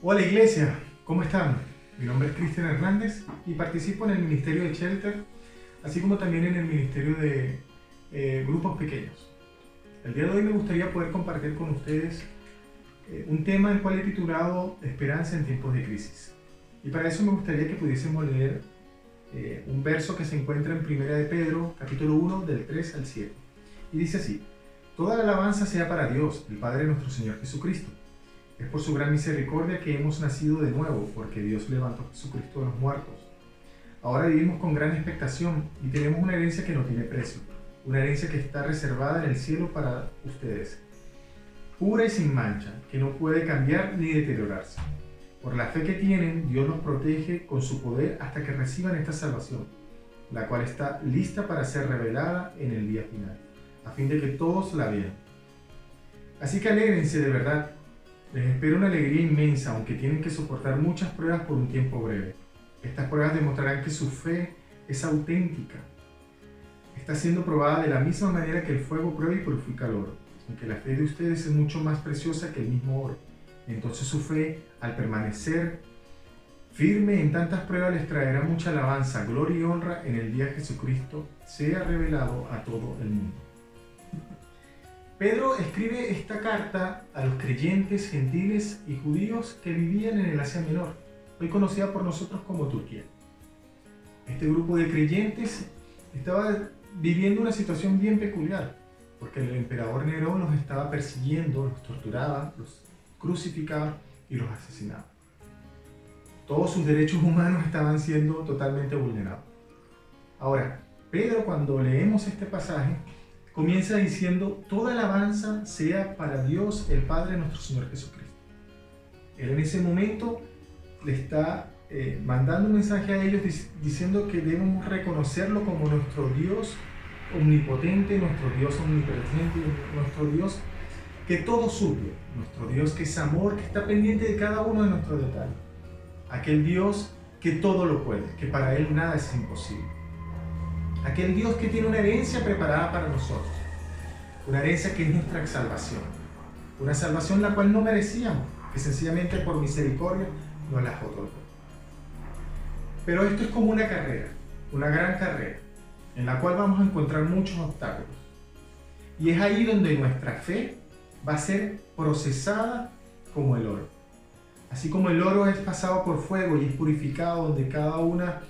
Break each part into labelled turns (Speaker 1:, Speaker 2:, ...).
Speaker 1: Hola iglesia, ¿cómo están? Mi nombre es Cristian Hernández y participo en el Ministerio de Shelter, así como también en el Ministerio de eh, Grupos Pequeños. El día de hoy me gustaría poder compartir con ustedes eh, un tema el cual he titulado Esperanza en tiempos de crisis. Y para eso me gustaría que pudiésemos leer eh, un verso que se encuentra en Primera de Pedro, capítulo 1, del 3 al 7. Y dice así, Toda la alabanza sea para Dios, el Padre de nuestro Señor Jesucristo es por su gran misericordia que hemos nacido de nuevo, porque Dios levantó a Jesucristo de los muertos. Ahora vivimos con gran expectación y tenemos una herencia que no tiene precio, una herencia que está reservada en el cielo para ustedes, pura y sin mancha, que no puede cambiar ni deteriorarse. Por la fe que tienen, Dios los protege con su poder hasta que reciban esta salvación, la cual está lista para ser revelada en el día final, a fin de que todos la vean. Así que alégrense de verdad les espera una alegría inmensa, aunque tienen que soportar muchas pruebas por un tiempo breve. Estas pruebas demostrarán que su fe es auténtica. Está siendo probada de la misma manera que el fuego prueba y purifica el oro, aunque la fe de ustedes es mucho más preciosa que el mismo oro. Entonces su fe, al permanecer firme en tantas pruebas, les traerá mucha alabanza, gloria y honra en el día que Jesucristo sea revelado a todo el mundo. Pedro escribe esta carta a los creyentes gentiles y judíos que vivían en el Asia Menor, hoy conocida por nosotros como Turquía. Este grupo de creyentes estaba viviendo una situación bien peculiar, porque el emperador Nerón los estaba persiguiendo, los torturaba, los crucificaba y los asesinaba. Todos sus derechos humanos estaban siendo totalmente vulnerados. Ahora, Pedro cuando leemos este pasaje, comienza diciendo, toda alabanza sea para Dios el Padre nuestro Señor Jesucristo. Él en ese momento le está eh, mandando un mensaje a ellos diciendo que debemos reconocerlo como nuestro Dios omnipotente, nuestro Dios omnipresente, nuestro Dios que todo suple, nuestro Dios que es amor, que está pendiente de cada uno de nuestros detalles. Aquel Dios que todo lo puede, que para Él nada es imposible aquel Dios que tiene una herencia preparada para nosotros, una herencia que es nuestra salvación, una salvación la cual no merecíamos, que sencillamente por misericordia nos la otorgó. Pero esto es como una carrera, una gran carrera, en la cual vamos a encontrar muchos obstáculos. Y es ahí donde nuestra fe va a ser procesada como el oro. Así como el oro es pasado por fuego y es purificado, donde cada una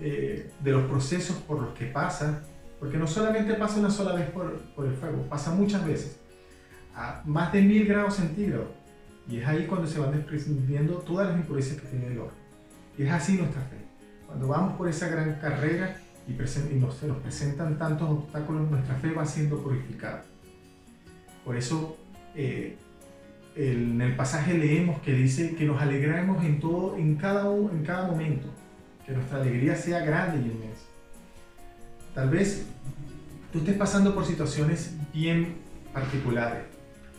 Speaker 1: eh, de los procesos por los que pasa, porque no solamente pasa una sola vez por, el fuego, pasa muchas veces, a más de mil grados centígrados. Y es ahí cuando se van desprendiendo todas las impurezas que tiene el oro. Y es así nuestra fe. Cuando vamos por esa gran carrera y, y nos, se nos presentan tantos obstáculos, nuestra fe va siendo purificada. Por eso eh, en el pasaje leemos que dice que nos alegramos en todo, en cada, en cada momento que nuestra alegría sea grande y inmensa. Tal vez tú estés pasando por situaciones bien particulares,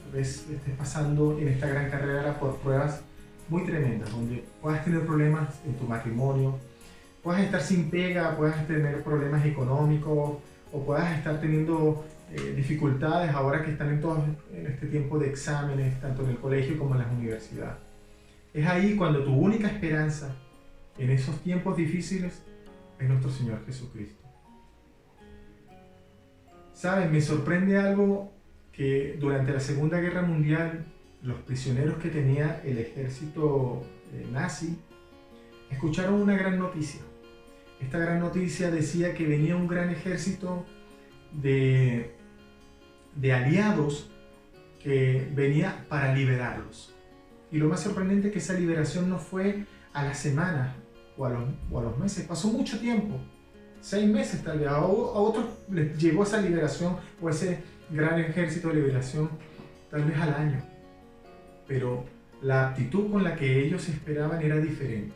Speaker 1: tal vez estés pasando en esta gran carrera por pruebas muy tremendas, donde puedas tener problemas en tu matrimonio, puedas estar sin pega, puedas tener problemas económicos o puedas estar teniendo eh, dificultades ahora que están en todo en este tiempo de exámenes, tanto en el colegio como en las universidades. Es ahí cuando tu única esperanza en esos tiempos difíciles es nuestro Señor Jesucristo. Saben, me sorprende algo que durante la Segunda Guerra Mundial los prisioneros que tenía el ejército eh, nazi escucharon una gran noticia. Esta gran noticia decía que venía un gran ejército de, de aliados que venía para liberarlos. Y lo más sorprendente es que esa liberación no fue a la semana o a los, meses. Pasó mucho tiempo, seis meses tal vez. A, otros les llegó esa liberación o ese gran ejército de liberación tal vez al año. Pero la actitud con la que ellos esperaban era diferente.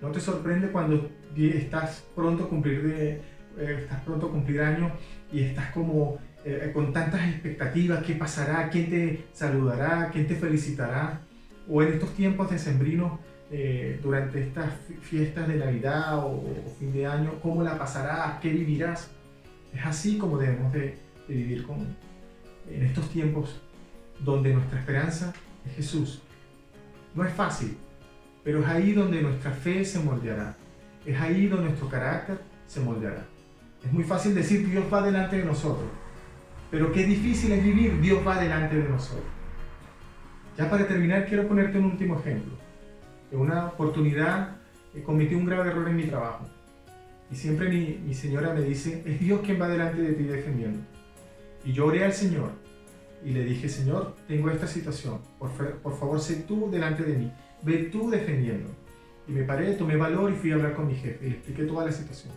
Speaker 1: No te sorprende cuando estás pronto a cumplir, de, eh, estás pronto a cumplir años y estás como eh, con tantas expectativas, qué pasará, quién te saludará, quién te felicitará. O en estos tiempos decembrinos eh, durante estas fiestas de Navidad o, fin de año, cómo la pasarás, qué vivirás. Es así como debemos de, vivir con, en estos tiempos donde nuestra esperanza es Jesús. No es fácil, pero es ahí donde nuestra fe se moldeará. Es ahí donde nuestro carácter se moldeará. Es muy fácil decir Dios va delante de nosotros, pero qué difícil es vivir Dios va delante de nosotros. Ya para terminar, quiero ponerte un último ejemplo. En una oportunidad eh, cometí un grave error en mi trabajo. Y siempre mi, señora me dice, es Dios quien va delante de ti defendiendo. Y yo oré al Señor y le dije, Señor, tengo esta situación, por, por favor, sé tú delante de mí, ve tú defendiendo. Y me paré, tomé valor y fui a hablar con mi jefe y le expliqué toda la situación.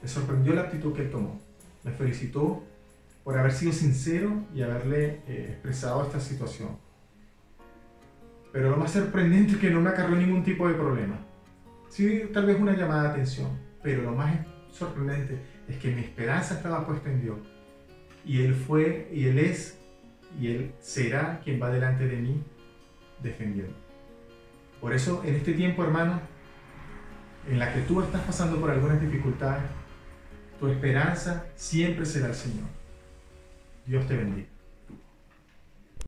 Speaker 1: Me sorprendió la actitud que él tomó. Me felicitó por haber sido sincero y haberle eh, expresado esta situación. Pero lo más sorprendente es que no me acarrió ningún tipo de problema. Sí, tal vez una llamada de atención, pero lo más sorprendente es que mi esperanza estaba puesta en Dios. Y Él fue, y Él es, y Él será quien va delante de mí defendiendo. Por eso, en este tiempo, hermano, en la que tú estás pasando por algunas dificultades, tu esperanza siempre será el Señor. Dios te bendiga.